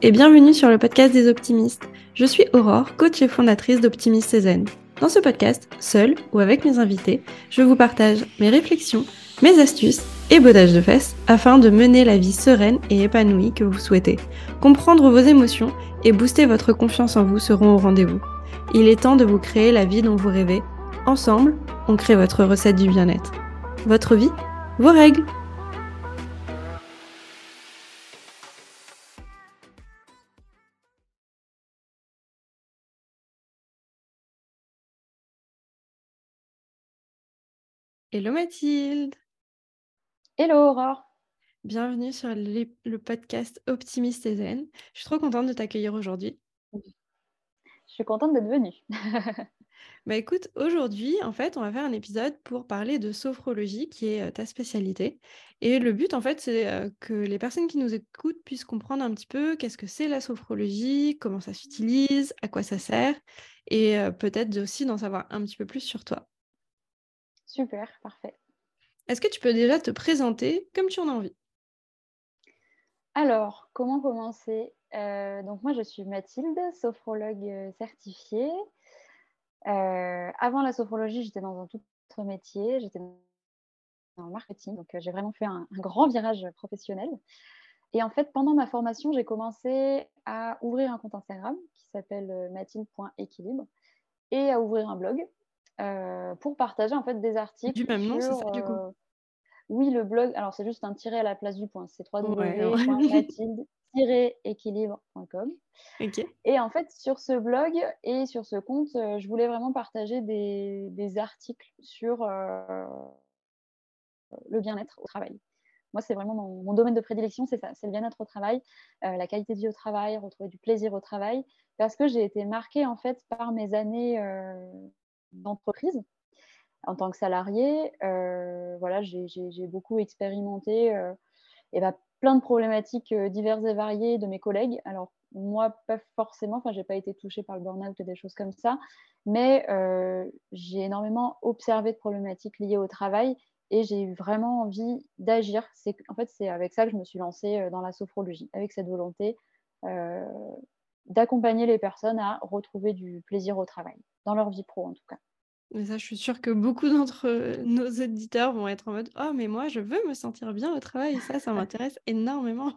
et bienvenue sur le podcast des optimistes. Je suis Aurore, coach et fondatrice d'Optimiste Cézanne. Dans ce podcast, seule ou avec mes invités, je vous partage mes réflexions, mes astuces et bodages de fesses afin de mener la vie sereine et épanouie que vous souhaitez. Comprendre vos émotions et booster votre confiance en vous seront au rendez-vous. Il est temps de vous créer la vie dont vous rêvez. Ensemble, on crée votre recette du bien-être. Votre vie, vos règles. Hello Mathilde Hello Aurore Bienvenue sur le, podcast Optimiste et Zen. Je suis trop contente de t'accueillir aujourd'hui. Je suis contente d'être venue. bah écoute, aujourd'hui, en fait, on va faire un épisode pour parler de sophrologie, qui est euh, ta spécialité. Et le but, en fait, c'est euh, que les personnes qui nous écoutent puissent comprendre un petit peu qu'est-ce que c'est la sophrologie, comment ça s'utilise, à quoi ça sert, et euh, peut-être aussi d'en savoir un petit peu plus sur toi. Super, parfait. Est-ce que tu peux déjà te présenter comme tu en as envie? Alors, comment commencer? Euh, Donc moi, je suis Mathilde, sophrologue euh, certifiée. Euh, avant la sophrologie, j'étais dans un tout autre métier. J'étais dans le marketing, donc j'ai vraiment fait un, grand virage professionnel. Et en fait, pendant ma formation, j'ai commencé à ouvrir un compte Instagram qui s'appelle mathilde.équilibre et à ouvrir un blog euh, pour partager en fait des articles. Du même nom, c'est ça du coup? euh, Oui, le blog, alors c'est juste un tiret à la place du point, c'est www.mathilde-équilibre.com. Et en fait, sur ce blog et sur ce compte, euh, je voulais vraiment partager des, des articles sur le bien-être au travail. Moi, c'est vraiment mon, domaine de prédilection, c'est ça, c'est le bien-être au travail, la qualité de vie au travail, retrouver du plaisir au travail, parce que j'ai été marquée en fait par mes années d'entreprise en tant que salarié. Euh, voilà, j'ai beaucoup expérimenté euh, et bah, plein de problématiques euh, diverses et variées de mes collègues. Alors, moi, pas forcément, enfin, j'ai pas été touchée par le burn-out et des choses comme ça, mais j'ai énormément observé de problématiques liées au travail et j'ai eu vraiment envie d'agir. En fait, c'est avec ça que je me suis lancée dans la sophrologie, avec cette volonté d'accompagner les personnes à retrouver du plaisir au travail, dans leur vie pro en tout cas. Mais ça, je suis sûre que beaucoup d'entre nos éditeurs vont être en mode Oh, mais moi, je veux me sentir bien au travail. Et ça, ça m'intéresse énormément.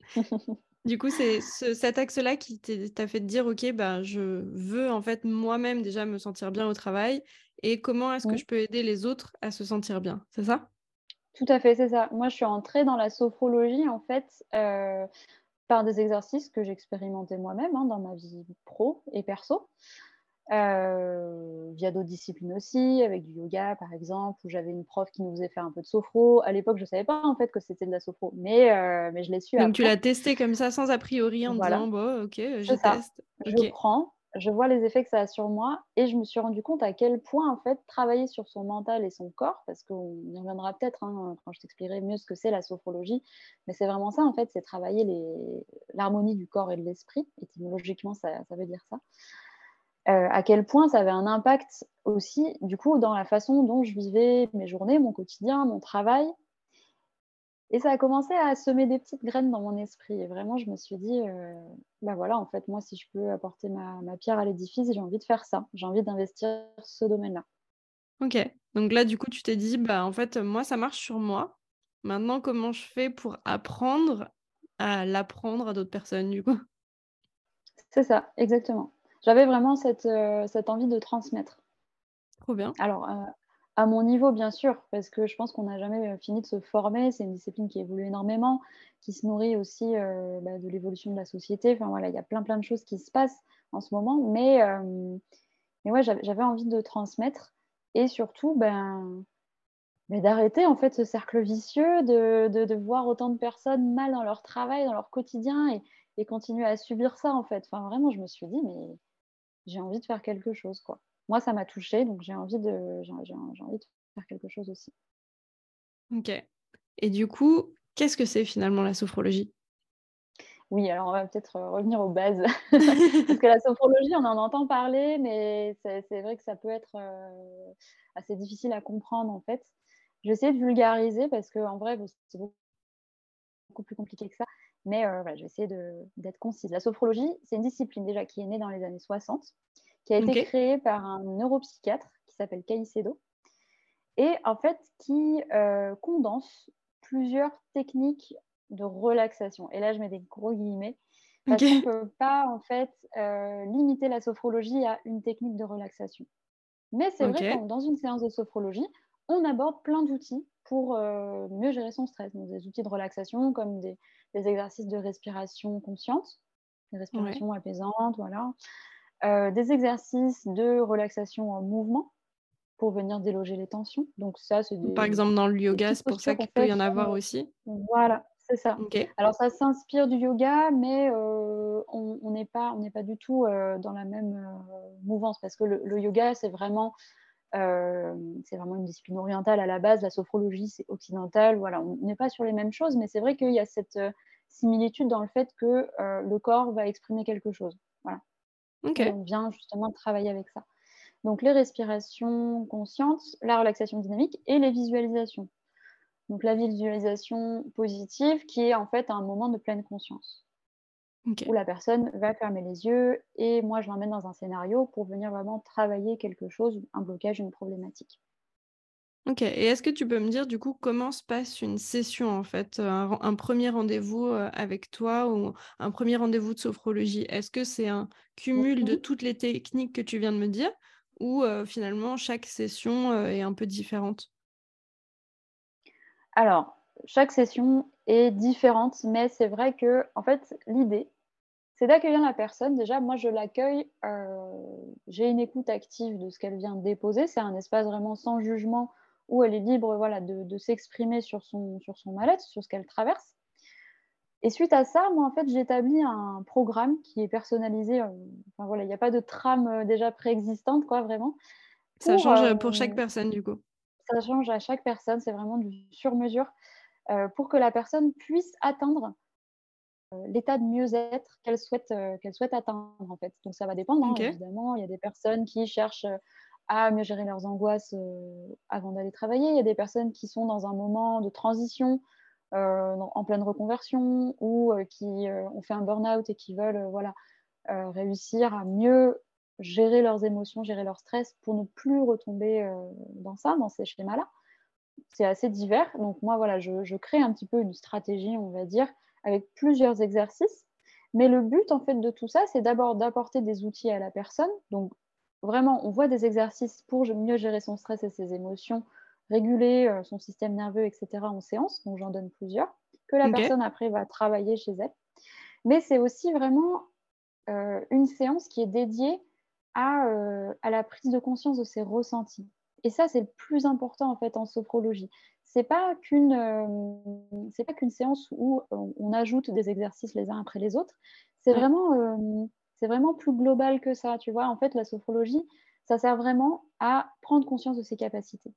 du coup, c'est cet axe-là qui t'a fait te dire Ok, ben, je veux en fait moi-même déjà me sentir bien au travail. Et comment est-ce que je peux aider les autres à se sentir bien? C'est ça? Tout à fait, c'est ça. Moi, je suis entrée dans la sophrologie en fait. Euh, par des exercices que j'expérimentais moi-même hein, dans ma vie pro et perso. Euh, via d'autres disciplines aussi, avec du yoga par exemple, où j'avais une prof qui nous faisait faire un peu de sophro. À l'époque, je ne savais pas en fait que c'était de la sophro, mais, euh, mais je l'ai su. Donc tu l'as testé comme ça, sans a priori, en disant bon, ok, je teste. Je prends, je vois les effets que ça a sur moi, et je me suis rendu compte à quel point en fait travailler sur son mental et son corps, parce qu'on y reviendra peut-être hein, quand je t'expliquerai mieux ce que c'est la sophrologie, mais c'est vraiment ça en fait, c'est travailler l'harmonie du corps et de l'esprit. Étymologiquement, ça, ça veut dire ça. Euh, à quel point ça avait un impact aussi, du coup, dans la façon dont je vivais mes journées, mon quotidien, mon travail. Et ça a commencé à semer des petites graines dans mon esprit. Et vraiment, je me suis dit, euh, bah voilà, en fait, moi, si je peux apporter ma, pierre à l'édifice, j'ai envie de faire ça. J'ai envie d'investir ce domaine-là. Ok. Donc là, du coup, tu t'es dit, bah en fait, moi, ça marche sur moi. Maintenant, comment je fais pour apprendre à l'apprendre à d'autres personnes, du coup? C'est ça, exactement j'avais vraiment cette, euh, cette, envie de transmettre. Trop bien. Alors, euh, à mon niveau, bien sûr, parce que je pense qu'on n'a jamais euh, fini de se former. C'est une discipline qui évolue énormément, qui se nourrit aussi bah, de l'évolution de la société. Enfin, voilà, il y a plein, plein de choses qui se passent en ce moment. Mais, mais ouais, j'avais envie de transmettre et surtout, ben, d'arrêter en fait ce cercle vicieux de, de, de, voir autant de personnes mal dans leur travail, dans leur quotidien et, et continuer à subir ça en fait. Enfin, vraiment, je me suis dit, mais j'ai envie de faire quelque chose. quoi. Moi, ça m'a touchée, donc j'ai envie, de, j'ai, envie de faire quelque chose aussi. Ok. Et du coup, qu'est-ce que c'est finalement la sophrologie? Oui, alors on va peut-être euh, revenir aux bases. Parce que la sophrologie, on en entend parler, mais c'est, vrai que ça peut être euh, assez difficile à comprendre en fait. Je vais essayer de vulgariser parce qu'en vrai, c'est beaucoup plus compliqué que ça. Mais je vais essayer d'être concise. La sophrologie, c'est une discipline déjà qui est née dans les années 60, qui a été créée par un neuropsychiatre qui s'appelle Caicedo, et en fait qui condense plusieurs techniques de relaxation. Et là, je mets des gros guillemets. Parce qu'on ne peut pas en fait limiter la sophrologie à une technique de relaxation. Mais c'est vrai que dans une séance de sophrologie, on aborde plein d'outils pour euh, mieux gérer son stress. des outils de relaxation comme des, exercices de respiration consciente, des respirations apaisantes, voilà. Euh, des exercices de relaxation en mouvement pour venir déloger les tensions. Donc ça, c'est Par exemple, dans le yoga, c'est pour ça qu'il peut y en avoir aussi. Voilà, c'est ça. Alors ça s'inspire du yoga, mais euh, on n'est pas, on pas du tout dans la même mouvance parce que le yoga, c'est vraiment euh, c'est vraiment une discipline orientale à la base. La sophrologie, c'est occidental. Voilà, on n'est pas sur les mêmes choses, mais c'est vrai qu'il y a cette euh, similitude dans le fait que euh, le corps va exprimer quelque chose. Voilà. on vient justement travailler avec ça. Donc les respirations conscientes, la relaxation dynamique et les visualisations. Donc la visualisation positive qui est en fait un moment de pleine conscience où la personne va fermer les yeux et moi je l'emmène dans un scénario pour venir vraiment travailler quelque chose, un blocage, une problématique. Ok, et est-ce que tu peux me dire du coup comment se passe une session en fait, un, premier rendez-vous euh, avec toi ou un premier rendez-vous de sophrologie? Est-ce que c'est un cumul de toutes les techniques que tu viens de me dire ou euh, finalement chaque session euh, est un peu différente? Alors, chaque session est différente, mais c'est vrai que en fait l'idée c'est d'accueillir la personne. Déjà, moi, je l'accueille, euh, j'ai une écoute active de ce qu'elle vient déposer. C'est un espace vraiment sans jugement où elle est libre voilà, de, s'exprimer sur son, sur son mal-être, sur ce qu'elle traverse. Et suite à ça, moi, en fait, j'établis un programme qui est personnalisé. Euh, enfin, voilà, il n'y a pas de trame euh, déjà préexistante, quoi, vraiment. ça change pour chaque personne, du coup. Ça change à chaque personne. C'est vraiment du sur-mesure pour que la personne puisse atteindre euh, l'état de mieux-être qu'elle souhaite, euh, qu'elle souhaite atteindre en fait. Donc ça va dépendre, hein, évidemment. Il y a des personnes qui cherchent euh, à mieux gérer leurs angoisses avant d'aller travailler. Il y a des personnes qui sont dans un moment de transition, en pleine reconversion, ou qui ont fait un burn-out et qui veulent voilà, réussir à mieux gérer leurs émotions, gérer leur stress pour ne plus retomber dans ça, dans ces schémas-là. C'est assez divers. Donc moi, voilà, je, je, crée un petit peu une stratégie, on va dire, avec plusieurs exercices. Mais le but, en fait, de tout ça, c'est d'abord d'apporter des outils à la personne. Donc, vraiment, on voit des exercices pour mieux gérer son stress et ses émotions, réguler euh, son système nerveux, etc. en séance. Donc, j'en donne plusieurs, que la personne, après, va travailler chez elle. Mais c'est aussi vraiment euh, une séance qui est dédiée à, euh, à, la prise de conscience de ses ressentis. Et ça, c'est le plus important, en fait, en sophrologie c'est pas qu'une euh, c'est pas qu'une séance où on, ajoute des exercices les uns après les autres. C'est vraiment euh, c'est vraiment plus global que ça. Tu vois, en fait, la sophrologie, ça sert vraiment à prendre conscience de ses capacités.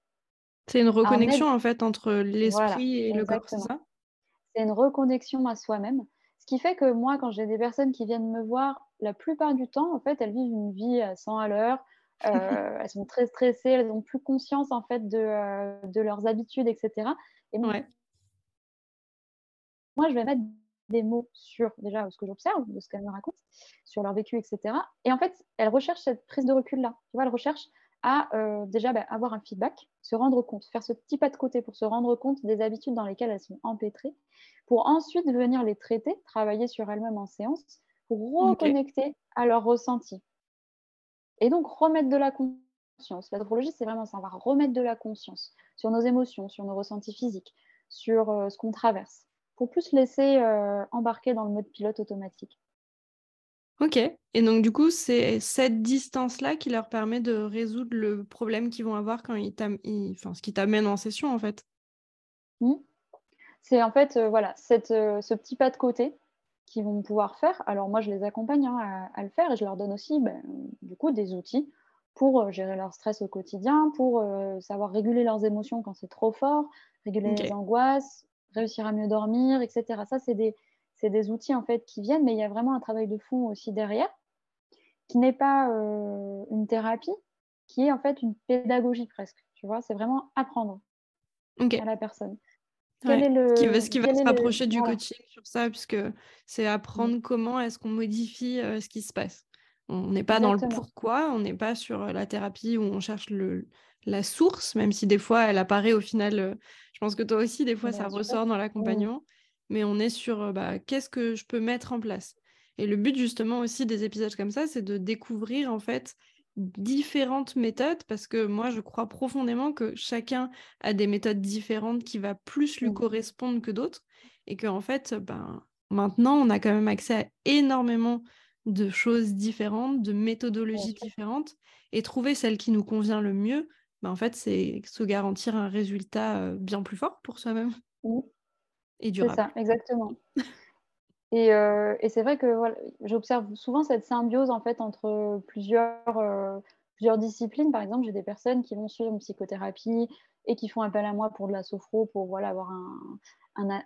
C'est une reconnexion en fait entre l'esprit et le corps, c'est ça? C'est une reconnexion à soi-même. Ce qui fait que moi, quand j'ai des personnes qui viennent me voir, la plupart du temps, en fait, elles vivent une vie à 100 à l'heure, euh, elles sont très stressées, elles n'ont plus conscience en fait de, euh, de leurs habitudes, etc. Et moi, moi, je vais mettre des mots sur déjà ce que j'observe, de ce qu'elles me racontent, sur leur vécu, etc. Et en fait, elles recherchent cette prise de recul-là. Tu vois, elles recherchent à euh, déjà bah, avoir un feedback, se rendre compte, faire ce petit pas de côté pour se rendre compte des habitudes dans lesquelles elles sont empêtrées, pour ensuite venir les traiter, travailler sur elles-mêmes en séance, pour reconnecter à leur ressenti. Et donc, remettre de la conscience. La sophrologie, c'est vraiment ça. On va remettre de la conscience sur nos émotions, sur nos ressentis physiques, sur euh, ce qu'on traverse, pour plus laisser euh, embarquer dans le mode pilote automatique. Ok. Et donc, du coup, c'est cette distance-là qui leur permet de résoudre le problème qu'ils vont avoir quand ils, enfin, ce qui t'amène en session, en fait. Mmh. C'est en fait, euh, voilà, cette, ce petit pas de côté qui vont pouvoir faire. Alors moi, je les accompagne hein, à, le faire et je leur donne aussi ben, du coup des outils pour euh, gérer leur stress au quotidien, pour euh, savoir réguler leurs émotions quand c'est trop fort, réguler les angoisses, réussir à mieux dormir, etc. Ça, c'est des, des, outils en fait qui viennent, mais il y a vraiment un travail de fond aussi derrière, qui n'est pas euh, une thérapie, qui est en fait une pédagogie presque. Tu vois, c'est vraiment apprendre à la personne. Ce qui va, se rapprocher du coaching sur ça, puisque c'est apprendre comment est-ce qu'on modifie ce qui se passe. On n'est pas dans le pourquoi, on n'est pas sur la thérapie où on cherche le, la source, même si des fois elle apparaît au final. je pense que toi aussi, des fois, ça ressort dans l'accompagnement. Mais on est sur bah, qu'est-ce que je peux mettre en place? Et le but justement aussi des épisodes comme ça, c'est de découvrir en fait différentes méthodes parce que moi je crois profondément que chacun a des méthodes différentes qui va plus lui correspondre que d'autres et que en fait ben maintenant on a quand même accès à énormément de choses différentes, de méthodologies différentes et trouver celle qui nous convient le mieux, ben en fait c'est se garantir un résultat bien plus fort pour soi-même. Et durable. C'est ça, exactement. Euh, et, c'est vrai que j'observe souvent cette symbiose en fait entre plusieurs, euh, plusieurs disciplines. Par exemple, j'ai des personnes qui vont suivre une psychothérapie et qui font appel à moi pour de la sophro, pour voilà, avoir un,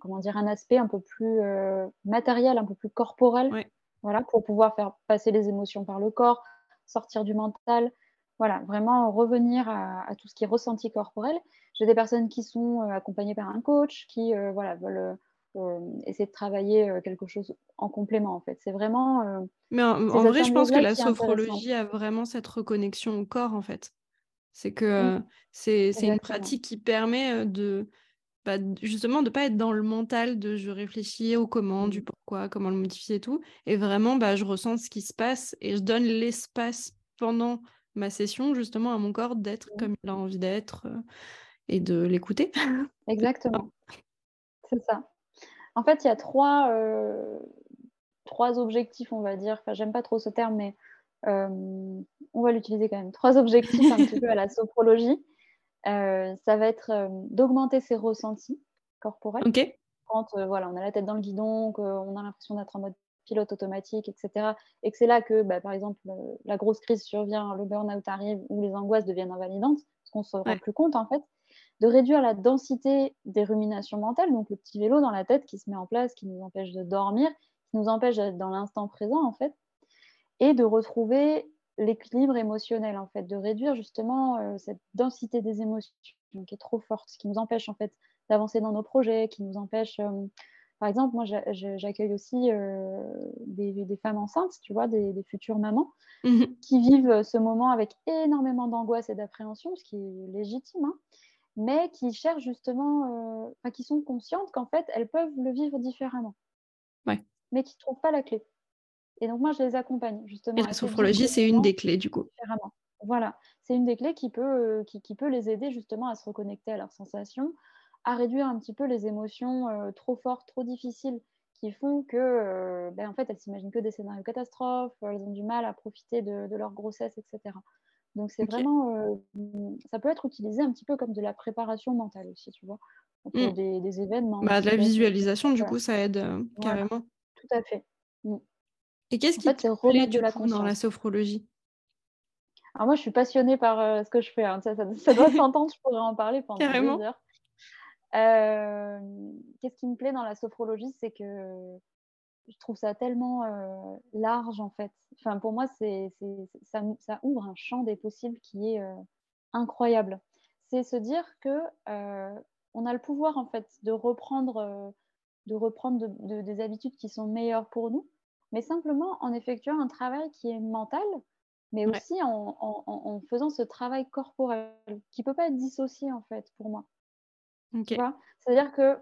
comment dire, un aspect un peu plus euh, matériel, un peu plus corporel, voilà, pour pouvoir faire passer les émotions par le corps, sortir du mental. Voilà, vraiment revenir à, tout ce qui est ressenti corporel. J'ai des personnes qui sont accompagnées par un coach, qui voilà, veulent essayer de travailler euh, quelque chose en complément en fait. C'est vraiment. Euh, Mais en, vrai, je pense que la sophrologie a vraiment cette reconnexion au corps en fait. C'est que c'est une pratique qui permet de bah, justement de pas être dans le mental de je réfléchis au comment, du mmh. pourquoi, comment le modifier et tout. Et vraiment, bah, je ressens ce qui se passe et je donne l'espace pendant ma session justement à mon corps d'être mmh. comme il a envie d'être et de l'écouter. Exactement. C'est ça. En fait, il y a trois, euh, trois objectifs, on va dire. Enfin, j'aime pas trop ce terme, mais euh, on va l'utiliser quand même. Trois objectifs un petit peu à la sophrologie. Euh, ça va être d'augmenter ses ressentis corporels. Quand voilà, on a la tête dans le guidon, qu'on a l'impression d'être en mode pilote automatique, etc. Et que c'est là que, bah, par exemple, la grosse crise survient, le burn-out arrive ou les angoisses deviennent invalidantes, parce qu'on ne se rend plus compte en fait de réduire la densité des ruminations mentales, donc le petit vélo dans la tête qui se met en place, qui nous empêche de dormir, qui nous empêche d'être dans l'instant présent en fait, et de retrouver l'équilibre émotionnel en fait, de réduire justement euh, cette densité des émotions qui est trop forte, qui nous empêche en fait d'avancer dans nos projets, qui nous empêche euh, par exemple, moi, j'accueille aussi euh, des, femmes enceintes, tu vois, des, futures mamans, mmh qui vivent ce moment avec énormément d'angoisse et d'appréhension, ce qui est légitime, hein, mais qui cherchent justement, euh, qui sont conscientes qu'en fait, elles peuvent le vivre différemment, mais qui ne trouvent pas la clé. Et donc, moi, je les accompagne justement. Et la sophrologie, c'est une des clés, du coup. Voilà, c'est une des clés qui peut, qui, qui, peut les aider justement à se reconnecter à leurs sensations, à réduire un petit peu les émotions euh, trop fortes, trop difficiles, qui font que, euh, ben, en fait, elles s'imaginent que des scénarios catastrophes, elles ont du mal à profiter de, de leur grossesse, etc. Donc c'est vraiment, euh, ça peut être utilisé un petit peu comme de la préparation mentale aussi, tu vois, pour mmh. des, événements. Bah, de la visualisation, du coup, ça aide euh, carrément. Tout à fait. Mmh. Et qu'est-ce qui te plaît de la dans la sophrologie? Alors moi, je suis passionnée par euh, ce que je fais. Hein. Ça, ça, doit s'entendre, je pourrais en parler pendant carrément. des heures. Qu'est-ce qui me plaît dans la sophrologie, c'est que je trouve ça tellement euh, large en fait. Enfin, pour moi, c'est, ça, ça, ouvre un champ des possibles qui est euh, incroyable. C'est se dire que euh, on a le pouvoir en fait de reprendre, de reprendre des habitudes qui sont meilleures pour nous, mais simplement en effectuant un travail qui est mental, mais aussi en, faisant ce travail corporel qui peut pas être dissocié en fait pour moi. C'est-à-dire que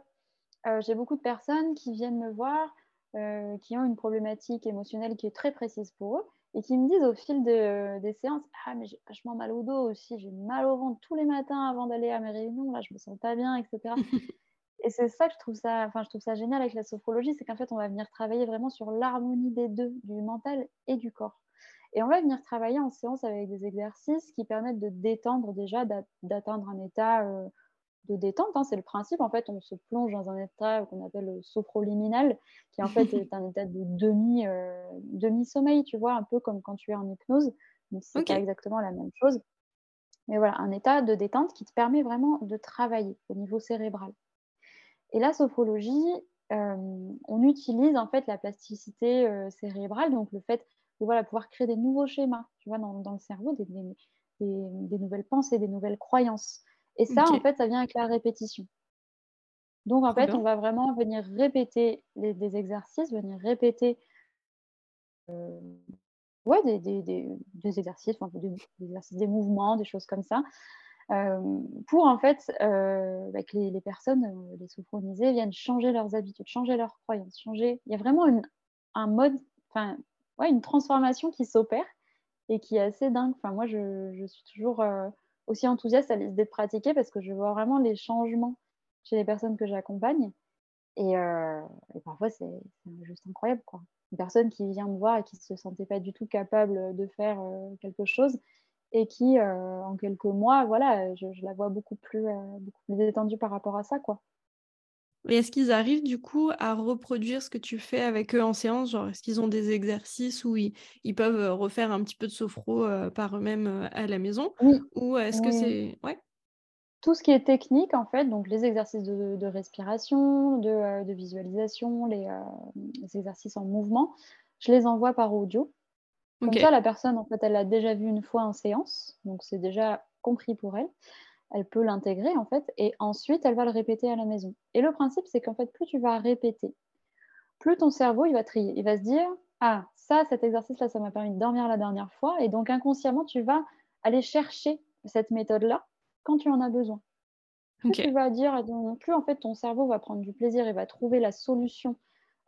j'ai beaucoup de personnes qui viennent me voir euh, qui ont une problématique émotionnelle qui est très précise pour eux et qui me disent au fil des séances Ah, mais j'ai vachement mal au dos aussi, j'ai mal au ventre tous les matins avant d'aller à mes réunions, là je me sens pas bien, etc. et c'est ça que je trouve ça, enfin, je trouve ça génial avec la sophrologie, c'est qu'en fait on va venir travailler vraiment sur l'harmonie des deux, du mental et du corps. Et on va venir travailler en séance avec des exercices qui permettent de détendre déjà, d'atteindre un état euh, de détente. Hein, c'est le principe. En fait, on se plonge dans un état qu'on appelle sophroliminal, qui en fait est un état de demi, euh, demi-sommeil, tu vois, un peu comme quand tu es en hypnose. Donc, c'est pas exactement la même chose. Mais voilà, un état de détente qui te permet vraiment de travailler au niveau cérébral. Et la sophrologie, euh, on utilise en fait la plasticité euh, cérébrale, donc le fait de voilà, pouvoir créer des nouveaux schémas, tu vois, dans, le cerveau, des, des, nouvelles pensées, des nouvelles croyances. Et ça, en fait, ça vient avec la répétition. Donc, en fait, on va vraiment venir répéter les, des exercices, venir répéter euh, ouais, des, des, des, exercices, enfin, des, exercices, des mouvements, des choses comme ça, euh, pour en fait euh, bah, que les, les, personnes, les sophronisées, viennent changer leurs habitudes, changer leurs croyances, changer. Il y a vraiment une, un mode, enfin, ouais, une transformation qui s'opère et qui est assez dingue. Enfin, moi, je, je suis toujours aussi enthousiaste à l'idée de pratiquer parce que je vois vraiment les changements chez les personnes que j'accompagne. Et, euh, parfois, c'est juste incroyable. Quoi. Une personne qui vient me voir et qui ne se sentait pas du tout capable de faire euh, quelque chose et qui, euh, en quelques mois, voilà, je, je, la vois beaucoup plus, beaucoup plus détendue par rapport à ça. Quoi. Et est-ce qu'ils arrivent du coup à reproduire ce que tu fais avec eux en séance? Genre, est-ce qu'ils ont des exercices où ils, ils, peuvent refaire un petit peu de sophro euh, par eux-mêmes euh, à la maison? Oui. Ou est-ce oui. que c'est. Ouais? Tout ce qui est technique, en fait, donc les exercices de, de respiration, de, euh, de, visualisation, les, euh, les, exercices en mouvement, je les envoie par audio. Comme okay. ça, la personne, en fait, elle l'a déjà vu une fois en séance, donc c'est déjà compris pour elle elle peut l'intégrer en fait, et ensuite elle va le répéter à la maison. Et le principe, c'est qu'en fait, plus tu vas répéter, plus ton cerveau il va trier. Il va se dire Ah, ça, cet exercice-là, ça m'a permis de dormir la dernière fois, et donc inconsciemment, tu vas aller chercher cette méthode-là quand tu en as besoin. Plus okay. tu vas dire, plus en fait ton cerveau va prendre du plaisir et va trouver la solution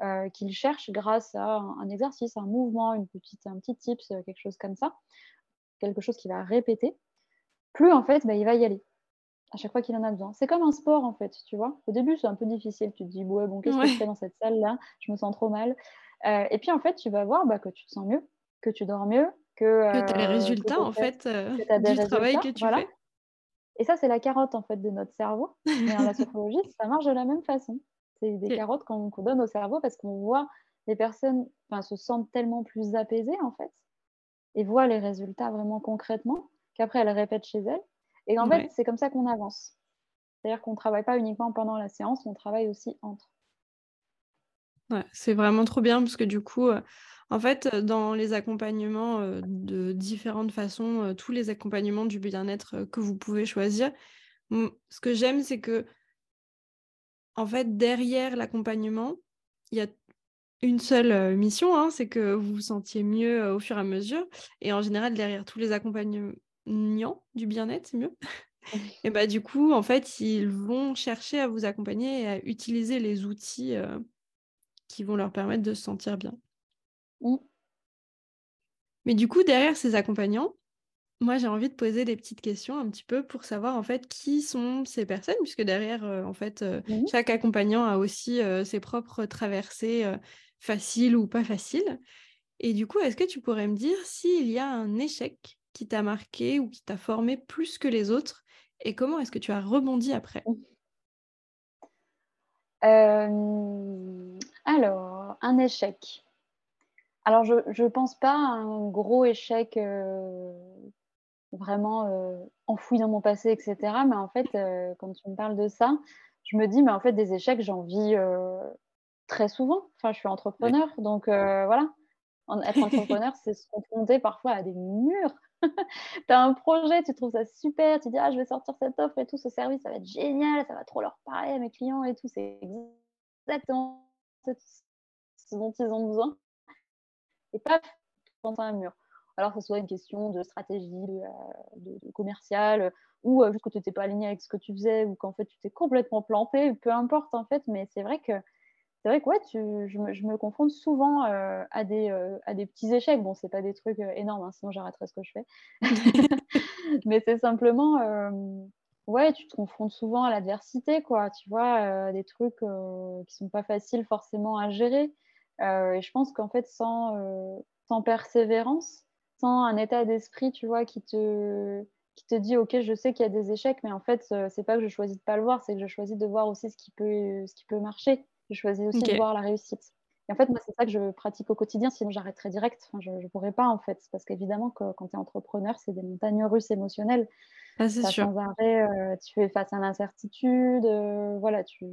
euh, qu'il cherche grâce à un, un, exercice, un mouvement, une petite, un petit tips, quelque chose comme ça, quelque chose qui va répéter, plus en fait, bah, il va y aller à chaque fois qu'il en a besoin. C'est comme un sport en fait, tu vois. Au début, c'est un peu difficile. Tu te dis, ouais, bon, qu'est-ce ouais. que je fais dans cette salle-là? Je me sens trop mal. Euh, et puis en fait, tu vas voir bah, que tu te sens mieux, que tu dors mieux, que, euh, que tu as les résultats en fait euh, du résultats, travail que tu voilà. fais. Et ça, c'est la carotte en fait de notre cerveau. Mais en la sophrologie, ça marche de la même façon. C'est des carottes qu'on qu donne au cerveau parce qu'on voit les personnes se sentent tellement plus apaisées en fait et voient les résultats vraiment concrètement qu'après elles répètent chez elles et en ouais. fait, c'est comme ça qu'on avance. C'est-à-dire qu'on ne travaille pas uniquement pendant la séance, on travaille aussi entre. Ouais, c'est vraiment trop bien parce que du coup, euh, en fait, dans les accompagnements euh, de différentes façons, euh, tous les accompagnements du bien-être que vous pouvez choisir, ce que j'aime, c'est que, en fait, derrière l'accompagnement, il y a une seule mission, hein, c'est que vous vous sentiez mieux au fur et à mesure. Et en général, derrière tous les accompagnements du bien-être, c'est mieux. et bah du coup, en fait, ils vont chercher à vous accompagner et à utiliser les outils euh, qui vont leur permettre de se sentir bien. Mais du coup, derrière ces accompagnants, moi, j'ai envie de poser des petites questions un petit peu pour savoir en fait qui sont ces personnes, puisque derrière, euh, en fait, euh, mmh. chaque accompagnant a aussi ses propres traversées faciles ou pas faciles. Et du coup, est-ce que tu pourrais me dire s'il y a un échec qui t'a marqué ou qui t'a formé plus que les autres et comment est-ce que tu as rebondi après? Euh, Alors, un échec. Alors, je ne pense pas à un gros échec euh, vraiment euh, enfoui dans mon passé, etc. Mais en fait, quand tu me parles de ça, je me dis, mais en fait, des échecs, j'en vis très souvent. Enfin, je suis entrepreneur, donc voilà. En, être entrepreneur, c'est se confronter parfois à des murs tu as un projet, tu trouves ça super, tu dis ah je vais sortir cette offre et tout, ce service ça va être génial, ça va trop leur parler à mes clients et tout, c'est exactement ce dont ils ont besoin. Et paf, tu prends un mur. Alors que ce soit une question de stratégie, de, euh, de, ou euh, juste que tu n'étais pas aligné avec ce que tu faisais, ou qu'en fait tu t'es complètement planté, peu importe en fait, mais c'est vrai que c'est vrai que ouais, tu, je, me, je, me, confronte souvent euh, à, des, euh, à des petits échecs. Bon, c'est pas des trucs euh, énormes, hein, sinon j'arrêterais ce que je fais. Mais c'est simplement, euh, ouais, tu te confrontes souvent à l'adversité, quoi. Tu vois, des trucs qui sont pas faciles forcément à gérer. et je pense qu'en fait, sans, sans persévérance, sans un état d'esprit, tu vois, qui te, qui te dit, ok, je sais qu'il y a des échecs, mais en fait, c'est pas que je choisis de pas le voir, c'est que je choisis de voir aussi ce qui peut, ce qui peut marcher. Je choisis aussi okay. de voir la réussite. Et en fait, moi, c'est ça que je pratique au quotidien, sinon j'arrêterais direct. Enfin, je ne pourrais pas, en fait. Parce qu'évidemment, que, quand tu es entrepreneur, c'est des montagnes russes émotionnelles. Ah, c'est sûr. Sans arrêt, euh, tu es face à l'incertitude, euh, voilà, tu,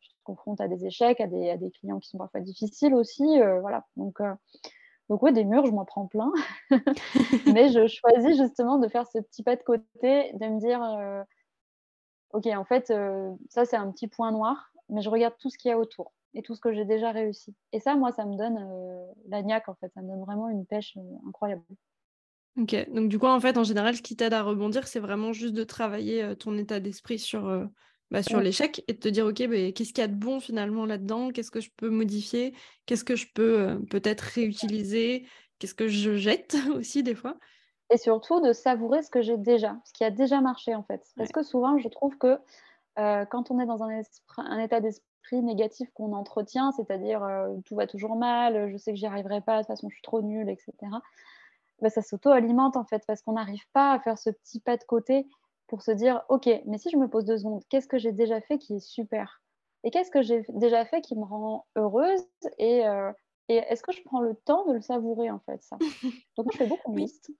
tu, te confrontes à des échecs, à des, à des, clients qui sont parfois difficiles aussi. Euh, voilà. Donc, donc, ouais, des murs, je m'en prends plein. Mais je choisis justement de faire ce petit pas de côté, de me dire, OK, en fait, ça, c'est un petit point noir mais je regarde tout ce qu'il y a autour et tout ce que j'ai déjà réussi. Et ça, moi, ça me donne la niaque, en fait. Ça me donne vraiment une pêche incroyable. Ok, donc du coup, en fait, en général, ce qui t'aide à rebondir, c'est vraiment juste de travailler ton état d'esprit sur, bah, sur l'échec et de te dire, ok, bah, qu'est-ce qu'il y a de bon finalement là-dedans? Qu'est-ce que je peux modifier? Qu'est-ce que je peux peut-être réutiliser? Qu'est-ce que je jette aussi des fois? Et surtout de savourer ce que j'ai déjà, ce qui a déjà marché en fait. Parce que souvent, je trouve que quand on est dans un, un état d'esprit négatif qu'on entretient, c'est-à-dire tout va toujours mal, je sais que j'y arriverai pas, de toute façon je suis trop nulle, etc. Bah, ça s'auto-alimente en fait parce qu'on n'arrive pas à faire ce petit pas de côté pour se dire ok, mais si je me pose deux secondes, qu'est-ce que j'ai déjà fait qui est super? Et qu'est-ce que j'ai déjà fait qui me rend heureuse? Et et est-ce que je prends le temps de le savourer, en fait, ça? Donc, je fais beaucoup de listes.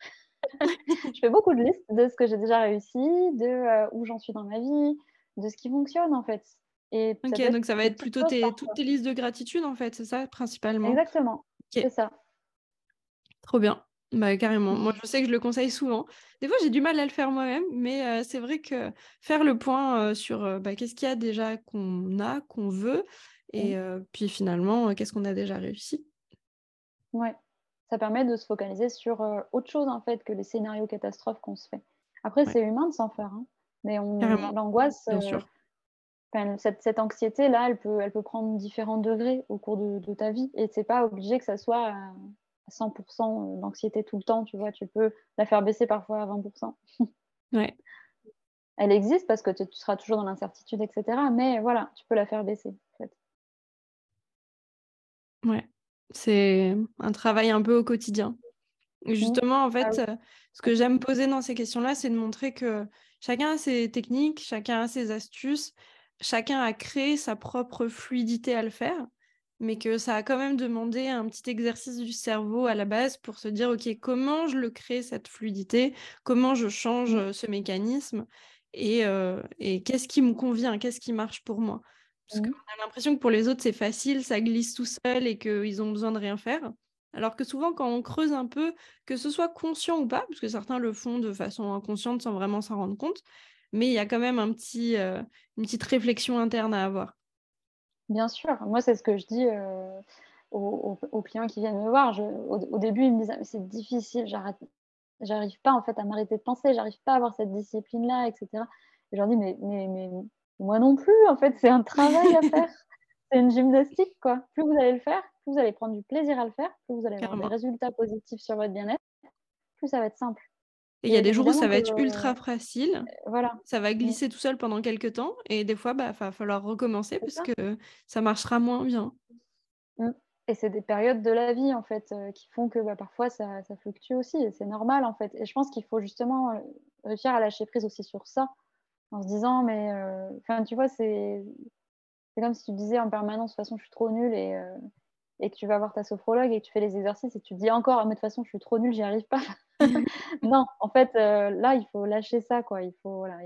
je fais beaucoup de listes de ce que j'ai déjà réussi, de euh, où j'en suis dans ma vie, de ce qui fonctionne, en fait. Et ok, donc ça va être plutôt tes, toutes tes listes de gratitude, en fait, c'est ça, principalement Exactement, c'est ça. Trop bien. Bah, carrément. Moi, je sais que je le conseille souvent. Des fois, j'ai du mal à le faire moi-même, mais euh, c'est vrai que faire le point euh, sur bah, qu'est-ce qu'il y a déjà qu'on a, qu'on veut, et puis finalement, qu'est-ce qu'on a déjà réussi Ouais, ça permet de se focaliser sur autre chose en fait que les scénarios catastrophes qu'on se fait. Après, c'est humain de s'en faire, hein, mais l'angoisse, cette, cette anxiété-là, elle peut, elle peut prendre différents degrés au cours de, ta vie. Et c'est pas obligé que ça soit à 100% d'anxiété tout le temps, tu vois. Tu peux la faire baisser parfois à 20%. ouais. Elle existe parce que tu, tu seras toujours dans l'incertitude, etc. Mais voilà, tu peux la faire baisser. En fait. Ouais, c'est un travail un peu au quotidien. Mmh. Justement, en fait, ah ce que j'aime poser dans ces questions-là, c'est de montrer que chacun a ses techniques, chacun a ses astuces, chacun a créé sa propre fluidité à le faire, mais que ça a quand même demandé un petit exercice du cerveau à la base pour se dire, OK, comment je le crée, cette fluidité, comment je change mmh. ce mécanisme? Et, et qu'est-ce qui me convient, qu'est-ce qui marche pour moi? Parce qu'on mmh. a l'impression que pour les autres, c'est facile, ça glisse tout seul et qu'ils ont besoin de rien faire. Alors que souvent, quand on creuse un peu, que ce soit conscient ou pas, parce que certains le font de façon inconsciente sans vraiment s'en rendre compte, mais il y a quand même un petit, euh, une petite réflexion interne à avoir. Bien sûr, moi c'est ce que je dis euh, aux, clients qui viennent me voir. au, début, ils me disent c'est difficile, j'arrive pas en fait à m'arrêter de penser, j'arrive pas à avoir cette discipline-là, etc. Et je leur dis mais, mais, mais moi non plus, en fait, c'est un travail à faire. c'est une gymnastique, quoi. Plus vous allez le faire, plus vous allez prendre du plaisir à le faire, plus vous allez avoir des résultats positifs sur votre bien-être, plus ça va être simple. Et il y a des jours où ça va être ultra facile. Euh, voilà. Ça va glisser tout seul pendant quelques temps. Et des fois, il bah, va falloir recommencer parce que ça marchera moins bien. Mmh. Et c'est des périodes de la vie, en fait, euh, qui font que bah, parfois ça, ça, fluctue aussi. Et c'est normal, en fait. Et je pense qu'il faut justement euh, réussir à lâcher prise aussi sur ça en se disant, mais euh, enfin, tu vois, c'est comme si tu disais en permanence, de toute façon, je suis trop nulle et, euh, et que tu vas voir ta sophrologue et que tu fais les exercices et tu te dis encore, mais de toute façon, je suis trop nulle, j'y arrive pas. non, en fait, euh, là, il faut lâcher ça, quoi. Il faut voilà,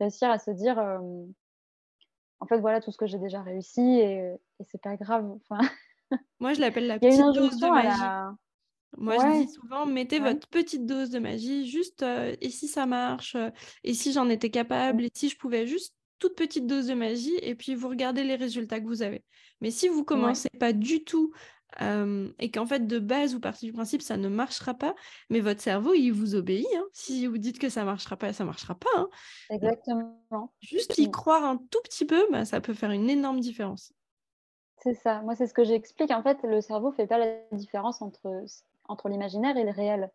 réussir à se dire, en fait, voilà tout ce que j'ai déjà réussi et, et c'est pas grave. Enfin, Moi, je l'appelle la petite dose de magie. Moi, je dis souvent, mettez votre petite dose de magie, juste et si ça marche, et si j'en étais capable, et si je pouvais juste toute petite dose de magie, et puis vous regardez les résultats que vous avez. Mais si vous commencez pas du tout, et qu'en fait, de base, vous partez du principe, ça ne marchera pas, mais votre cerveau, il vous obéit. Hein. Si vous dites que ça marchera pas, ça marchera pas. Hein. Exactement. Juste y croire un tout petit peu, bah, ça peut faire une énorme différence. C'est ça. Moi, c'est ce que j'explique. En fait, le cerveau fait pas la différence entre entre l'imaginaire et le réel.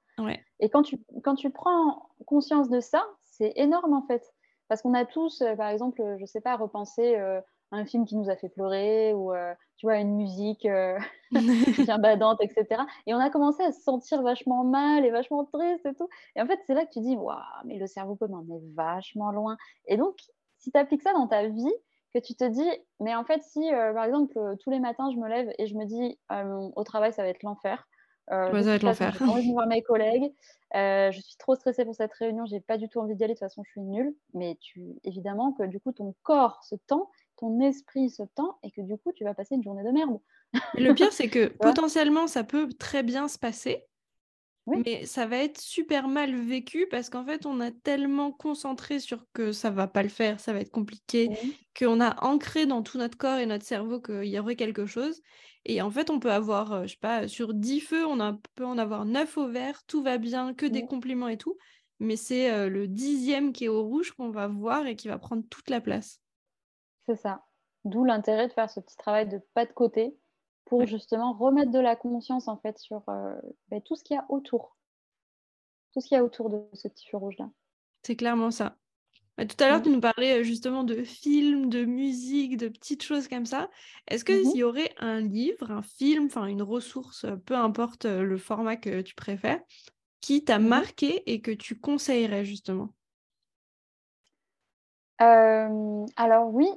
Et quand tu, quand tu prends conscience de ça, c'est énorme en fait. Parce qu'on a tous, euh, par exemple, euh, je sais pas, repensé euh, un film qui nous a fait pleurer ou tu vois une musique bien badante, etc. Et on a commencé à se sentir vachement mal et vachement triste et tout. Et en fait, c'est là que tu dis, waouh, mais le cerveau peut m'en est vachement loin. Et donc, si tu appliques ça dans ta vie, que tu te dis, mais en fait, si par exemple, tous les matins, je me lève et je me dis, au travail, ça va être l'enfer. Euh, ça va être l'enfer. J'ai envie de voir mes collègues. Euh, je suis trop stressée pour cette réunion. J'ai pas du tout envie d'y aller. De toute façon, je suis nulle. Mais tu, évidemment que du coup, ton corps se tend, ton esprit se tend, et que du coup, tu vas passer une journée de merde. le pire, c'est que potentiellement, ça peut très bien se passer. Mais ça va être super mal vécu parce qu'en fait, on a tellement concentré sur que ça va pas le faire, ça va être compliqué, qu'on a ancré dans tout notre corps et notre cerveau qu'il y aurait quelque chose. Et en fait, on peut avoir, euh, je sais pas, sur 10 feux, on peut en avoir 9 au vert, tout va bien, que des compliments et tout. Mais c'est euh, le dixième qui est au rouge qu'on va voir et qui va prendre toute la place. C'est ça. D'où l'intérêt de faire ce petit travail de pas de côté pour justement remettre de la conscience en fait sur euh, ben, tout ce qu'il y a autour. Tout ce qu'il y a autour de ce petit feu rouge-là. C'est clairement ça. Bah, tout à l'heure, tu nous parlais euh, justement de films, de musique, de petites choses comme ça. Est-ce qu'il mmh y aurait un livre, un film, enfin une ressource, euh, peu importe le format que tu préfères, qui t'a mmh marqué et que tu conseillerais justement? Alors oui,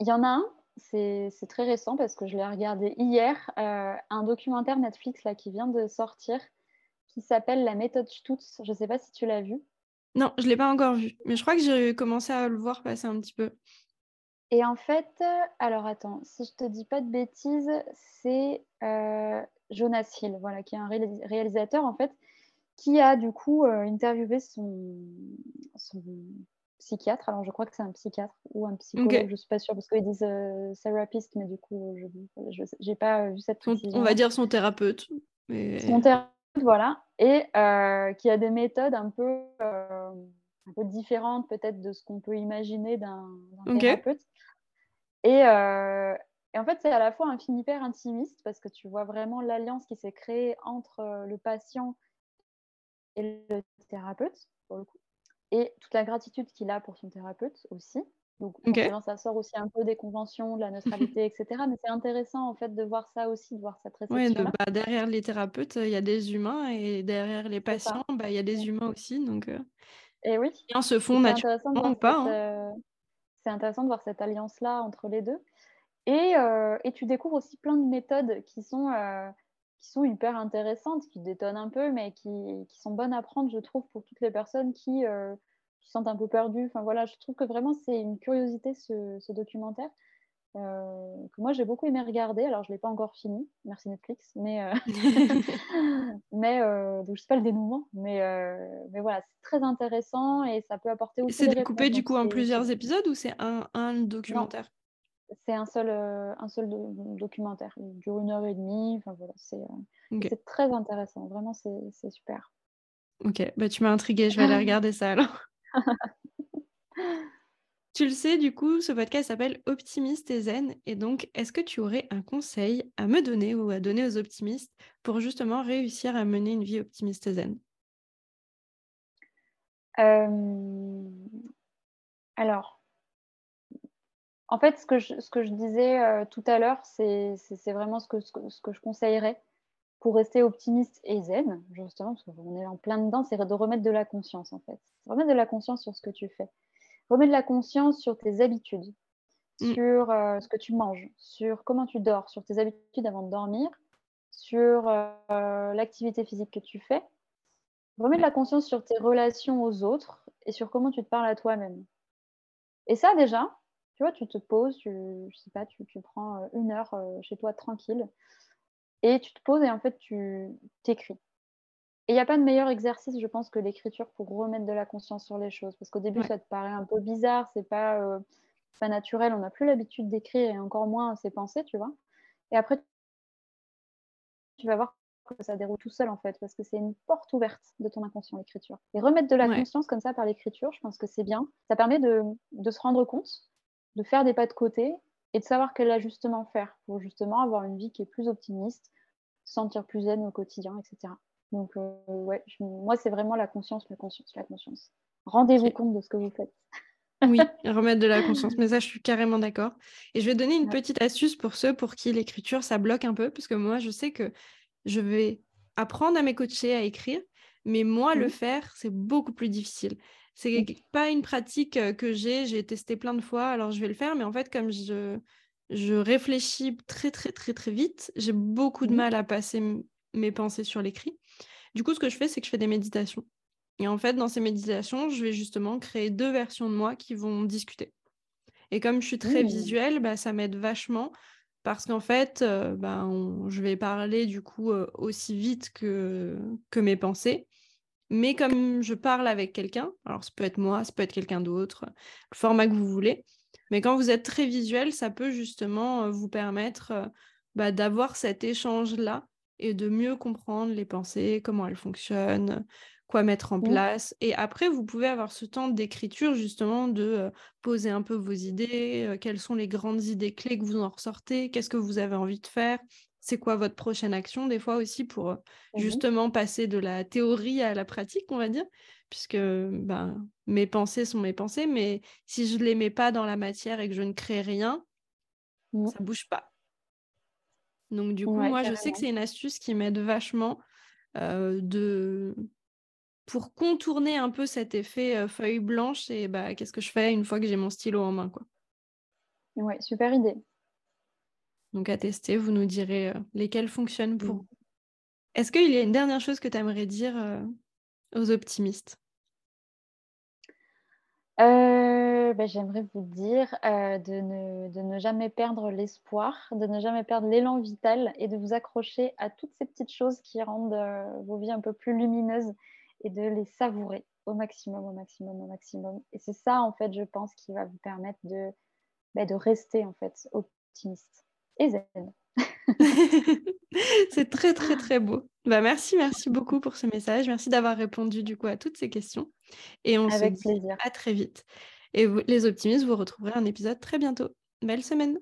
il y en a un c'est très récent parce que je l'ai regardé hier, euh, un documentaire Netflix là, qui vient de sortir qui s'appelle La méthode Stutz. Je ne sais pas si tu l'as vu. Non, je ne l'ai pas encore vu, mais je crois que j'ai commencé à le voir passer un petit peu. Et en fait, alors attends, si je te dis pas de bêtises, c'est euh, Jonas Hill, voilà, qui est un réalisateur en fait, qui a du coup euh, interviewé son, son psychiatre. Alors, je crois que c'est un psychiatre ou un psychologue, je ne suis pas sûre, parce qu'ils disent euh, thérapeute, mais du coup, je n'ai pas vu cette On va dire son thérapeute. Son thérapeute, voilà. Et euh, qui a des méthodes un peu, euh, un peu différentes, peut-être, de ce qu'on peut imaginer d'un thérapeute. Et, et, en fait, c'est à la fois un film hyper intimiste, parce que tu vois vraiment l'alliance qui s'est créée entre le patient et le thérapeute, pour le coup et toute la gratitude qu'il a pour son thérapeute aussi. Donc, ça sort aussi un peu des conventions, de la neutralité, etc. Mais c'est intéressant, en fait, de voir ça aussi, de voir cette réception. Oui, bah, derrière les thérapeutes, il y a des humains, et derrière les patients, bah, il y a des humains aussi. Donc, euh, Et oui. Se font naturellement ou pas. Hein. Euh, c'est intéressant de voir cette alliance-là entre les deux. Et, euh, et, tu découvres aussi plein de méthodes qui sont, qui sont hyper intéressantes, qui détonnent un peu, mais qui, qui, sont bonnes à prendre, je trouve, pour toutes les personnes qui, euh, se sentent un peu perdues. Enfin voilà, je trouve que vraiment c'est une curiosité ce, ce documentaire. Euh, que moi j'ai beaucoup aimé regarder. Alors je l'ai pas encore fini, merci Netflix, mais euh, mais donc je sais pas le dénouement, mais mais voilà c'est très intéressant et ça peut apporter aussi. C'est découpé du coup en plusieurs épisodes ou c'est un, un documentaire? C'est un seul, euh, un seul documentaire. Il dure une heure et demie. Enfin, voilà, c'est euh, très intéressant. Vraiment, c'est super. Ok, bah, tu m'as intriguée. Je vais aller regarder ça alors. tu le sais, du coup, ce podcast s'appelle Optimiste et Zen. Et donc, est-ce que tu aurais un conseil à me donner ou à donner aux optimistes pour justement réussir à mener une vie optimiste et zen? Euh, Alors, en fait, ce que je, ce que je disais euh, tout à l'heure, c'est vraiment ce que, ce, que, je conseillerais pour rester optimiste et zen, justement, parce qu'on est en plein dedans, c'est de remettre de la conscience, en fait. Remettre de la conscience sur ce que tu fais. Remettre de la conscience sur tes habitudes, mm. sur euh, ce que tu manges, sur comment tu dors, sur tes habitudes avant de dormir, sur euh, l'activité physique que tu fais. Remettre de la conscience sur tes relations aux autres et sur comment tu te parles à toi-même. Et ça, déjà, tu vois, tu te poses, tu, je sais pas, tu, prends euh, une heure euh, chez toi tranquille et tu te poses et en fait tu t'écris. Et il n'y a pas de meilleur exercice, je pense, que l'écriture pour remettre de la conscience sur les choses. Parce qu'au début, ça te paraît un peu bizarre, c'est pas, euh, pas naturel, on n'a plus l'habitude d'écrire et encore moins ses pensées, tu vois. Et après, tu vas voir que ça déroule tout seul en fait, parce que c'est une porte ouverte de ton inconscient, l'écriture. Et remettre de la conscience comme ça par l'écriture, je pense que c'est bien. Ça permet de, de se rendre compte de faire des pas de côté et de savoir quel ajustement faire pour justement avoir une vie qui est plus optimiste, se sentir plus zen au quotidien, etc. Donc, euh, ouais, moi, c'est vraiment la conscience, la conscience, la conscience. Rendez-vous compte de ce que vous faites. oui, remettre de la conscience. Mais ça, je suis carrément d'accord. Et je vais donner une petite astuce pour ceux pour qui l'écriture, ça bloque un peu, parce que moi, je sais que je vais apprendre à mes coachés à écrire, mais moi, le faire, c'est beaucoup plus difficile. C'est pas une pratique que j'ai, j'ai testé plein de fois, alors je vais le faire, mais en fait, comme je, je réfléchis très, très, très, très vite, j'ai beaucoup de mmh mal à passer mes pensées sur l'écrit. Du coup, ce que je fais, c'est que je fais des méditations. Et en fait, dans ces méditations, je vais justement créer deux versions de moi qui vont discuter. Et comme je suis très mmh. visuelle, bah, ça m'aide vachement parce qu'en fait, euh, ben, je vais parler du coup euh, aussi vite que, que mes pensées. Mais comme je parle avec quelqu'un, alors ça peut être moi, ça peut être quelqu'un d'autre, le format que vous voulez, mais quand vous êtes très visuel, ça peut justement vous permettre bah, d'avoir cet échange-là et de mieux comprendre les pensées, comment elles fonctionnent, quoi mettre en mmh. place. Et après, vous pouvez avoir ce temps d'écriture, justement, de euh, poser un peu vos idées, euh, quelles sont les grandes idées clés que vous en ressortez, qu'est-ce que vous avez envie de faire, c'est quoi votre prochaine action, des fois aussi pour mmh justement passer de la théorie à la pratique, on va dire, puisque ben, mes pensées sont mes pensées, mais si je ne les mets pas dans la matière et que je ne crée rien, mmh. ça ne bouge pas. Donc du coup, moi, je sais que c'est une astuce qui m'aide vachement de pour contourner un peu cet effet euh, feuille blanche et bah, qu'est-ce que je fais une fois que j'ai mon stylo en main quoi. Ouais, super idée. Donc à tester, vous nous direz euh, lesquels fonctionnent pour vous. Est-ce qu'il y a une dernière chose que tu aimerais dire euh, aux optimistes? Bah, J'aimerais vous dire de, ne, de, ne, jamais perdre l'espoir, de ne jamais perdre l'élan vital et de vous accrocher à toutes ces petites choses qui rendent vos vies un peu plus lumineuses et de les savourer au maximum, au maximum, au maximum. Et c'est ça, en fait, je pense, qui va vous permettre de, bah, de rester, en fait, optimiste et zen. c'est très, très, très beau. Bah, merci, merci beaucoup pour ce message. Merci d'avoir répondu, du coup, à toutes ces questions. Et on Avec se plaisir. à très vite. Et vous, les optimistes, vous retrouverez un épisode très bientôt. Belle semaine